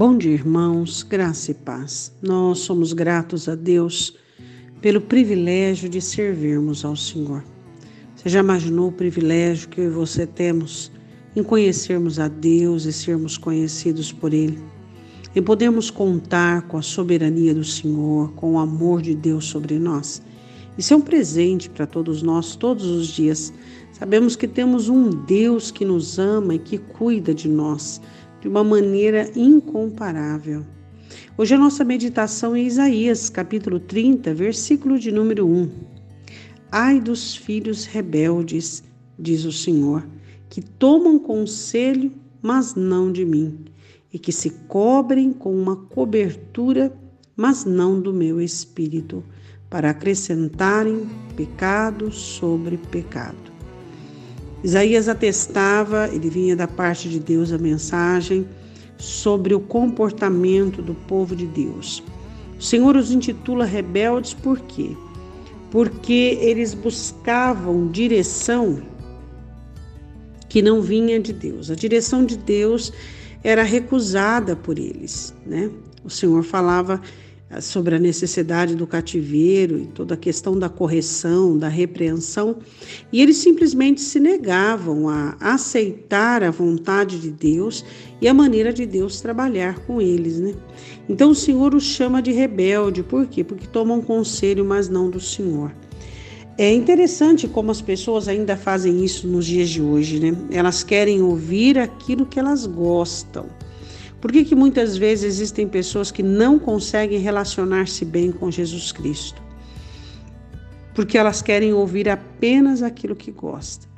Bom dia, irmãos, graça e paz. Nós somos gratos a Deus pelo privilégio de servirmos ao Senhor. Você já imaginou o privilégio que eu e você temos em conhecermos a Deus e sermos conhecidos por Ele? Em podermos contar com a soberania do Senhor, com o amor de Deus sobre nós? Isso é um presente para todos nós, todos os dias. Sabemos que temos um Deus que nos ama e que cuida de nós de uma maneira incomparável. Hoje a nossa meditação é Isaías, capítulo 30, versículo de número 1. Ai dos filhos rebeldes, diz o Senhor, que tomam conselho, mas não de mim, e que se cobrem com uma cobertura, mas não do meu espírito, para acrescentarem pecado sobre pecado. Isaías atestava, ele vinha da parte de Deus a mensagem sobre o comportamento do povo de Deus. O Senhor os intitula rebeldes por quê? Porque eles buscavam direção que não vinha de Deus. A direção de Deus era recusada por eles, né? O Senhor falava sobre a necessidade do cativeiro e toda a questão da correção, da repreensão, e eles simplesmente se negavam a aceitar a vontade de Deus e a maneira de Deus trabalhar com eles, né? Então o Senhor os chama de rebelde, por quê? Porque tomam conselho, mas não do Senhor. É interessante como as pessoas ainda fazem isso nos dias de hoje, né? Elas querem ouvir aquilo que elas gostam. Por que, que muitas vezes existem pessoas que não conseguem relacionar-se bem com Jesus Cristo? Porque elas querem ouvir apenas aquilo que gostam.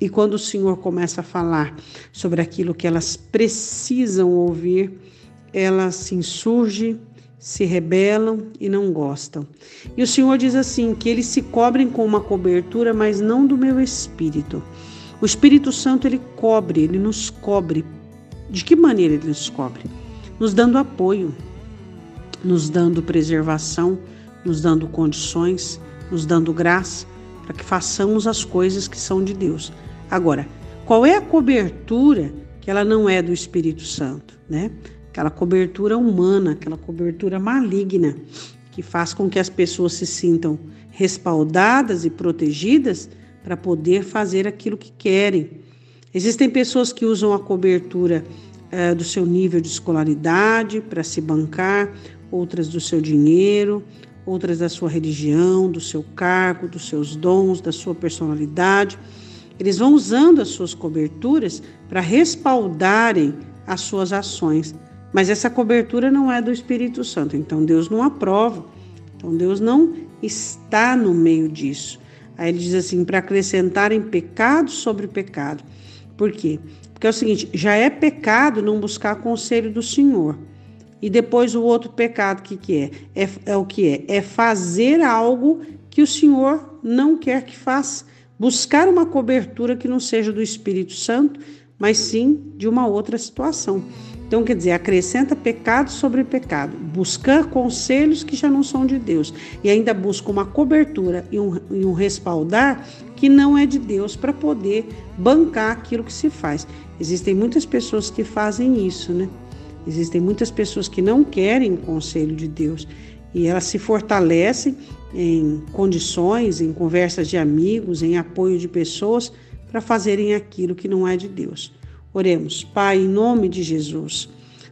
E quando o Senhor começa a falar sobre aquilo que elas precisam ouvir, elas se insurgem, se rebelam e não gostam. E o Senhor diz assim: que eles se cobrem com uma cobertura, mas não do meu espírito. O Espírito Santo ele cobre, ele nos cobre de que maneira ele nos cobre? Nos dando apoio, nos dando preservação, nos dando condições, nos dando graça para que façamos as coisas que são de Deus. Agora, qual é a cobertura que ela não é do Espírito Santo, né? Aquela cobertura humana, aquela cobertura maligna que faz com que as pessoas se sintam respaldadas e protegidas para poder fazer aquilo que querem, Existem pessoas que usam a cobertura é, do seu nível de escolaridade para se bancar, outras do seu dinheiro, outras da sua religião, do seu cargo, dos seus dons, da sua personalidade. Eles vão usando as suas coberturas para respaldarem as suas ações. Mas essa cobertura não é do Espírito Santo, então Deus não aprova. Então Deus não está no meio disso. Aí ele diz assim: para acrescentarem pecado sobre pecado. Por quê? Porque é o seguinte: já é pecado não buscar conselho do Senhor. E depois o outro pecado, que, que é? é? É o que é? É fazer algo que o Senhor não quer que faça. Buscar uma cobertura que não seja do Espírito Santo, mas sim de uma outra situação. Então, quer dizer, acrescenta pecado sobre pecado, buscar conselhos que já não são de Deus, e ainda busca uma cobertura e um, e um respaldar que não é de Deus para poder bancar aquilo que se faz. Existem muitas pessoas que fazem isso, né? Existem muitas pessoas que não querem o conselho de Deus e elas se fortalecem em condições, em conversas de amigos, em apoio de pessoas para fazerem aquilo que não é de Deus. Oremos, Pai, em nome de Jesus.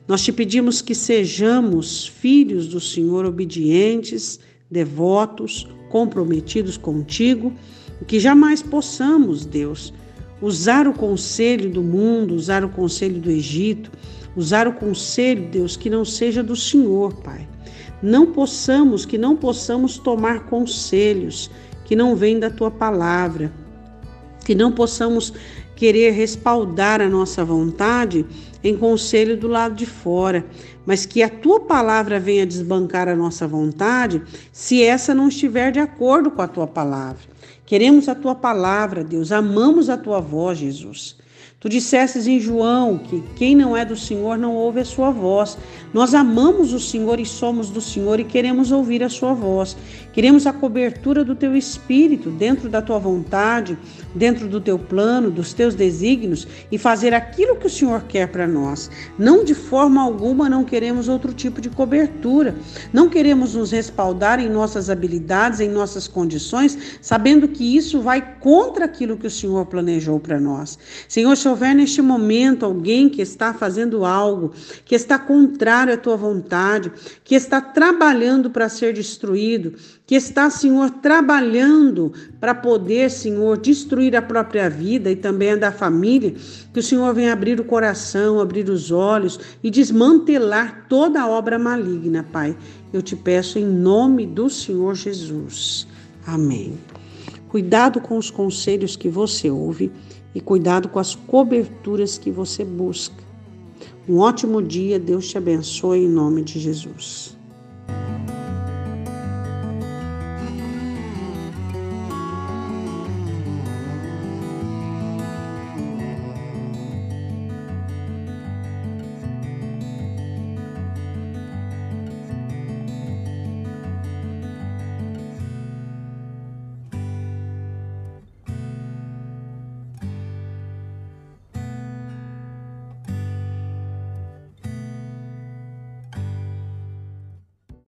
Nós te pedimos que sejamos filhos do Senhor obedientes, devotos, comprometidos contigo, e que jamais possamos, Deus, usar o conselho do mundo, usar o conselho do Egito, usar o conselho, Deus, que não seja do Senhor, Pai. Não possamos, que não possamos tomar conselhos que não vêm da tua palavra, que não possamos querer respaldar a nossa vontade em conselho do lado de fora, mas que a tua palavra venha desbancar a nossa vontade se essa não estiver de acordo com a tua palavra. Queremos a tua palavra, Deus, amamos a tua voz, Jesus. Tu dissestes em João que quem não é do Senhor não ouve a sua voz. Nós amamos o Senhor e somos do Senhor e queremos ouvir a sua voz. Queremos a cobertura do teu espírito dentro da tua vontade, dentro do teu plano, dos teus desígnios e fazer aquilo que o Senhor quer para nós. Não de forma alguma não queremos outro tipo de cobertura. Não queremos nos respaldar em nossas habilidades, em nossas condições, sabendo que isso vai contra aquilo que o Senhor planejou para nós. Senhor, se houver neste momento alguém que está fazendo algo que está contrário à tua vontade, que está trabalhando para ser destruído, que está, Senhor, trabalhando para poder, Senhor, destruir a própria vida e também a da família, que o Senhor venha abrir o coração, abrir os olhos e desmantelar toda a obra maligna, Pai. Eu te peço em nome do Senhor Jesus. Amém. Cuidado com os conselhos que você ouve e cuidado com as coberturas que você busca. Um ótimo dia, Deus te abençoe em nome de Jesus.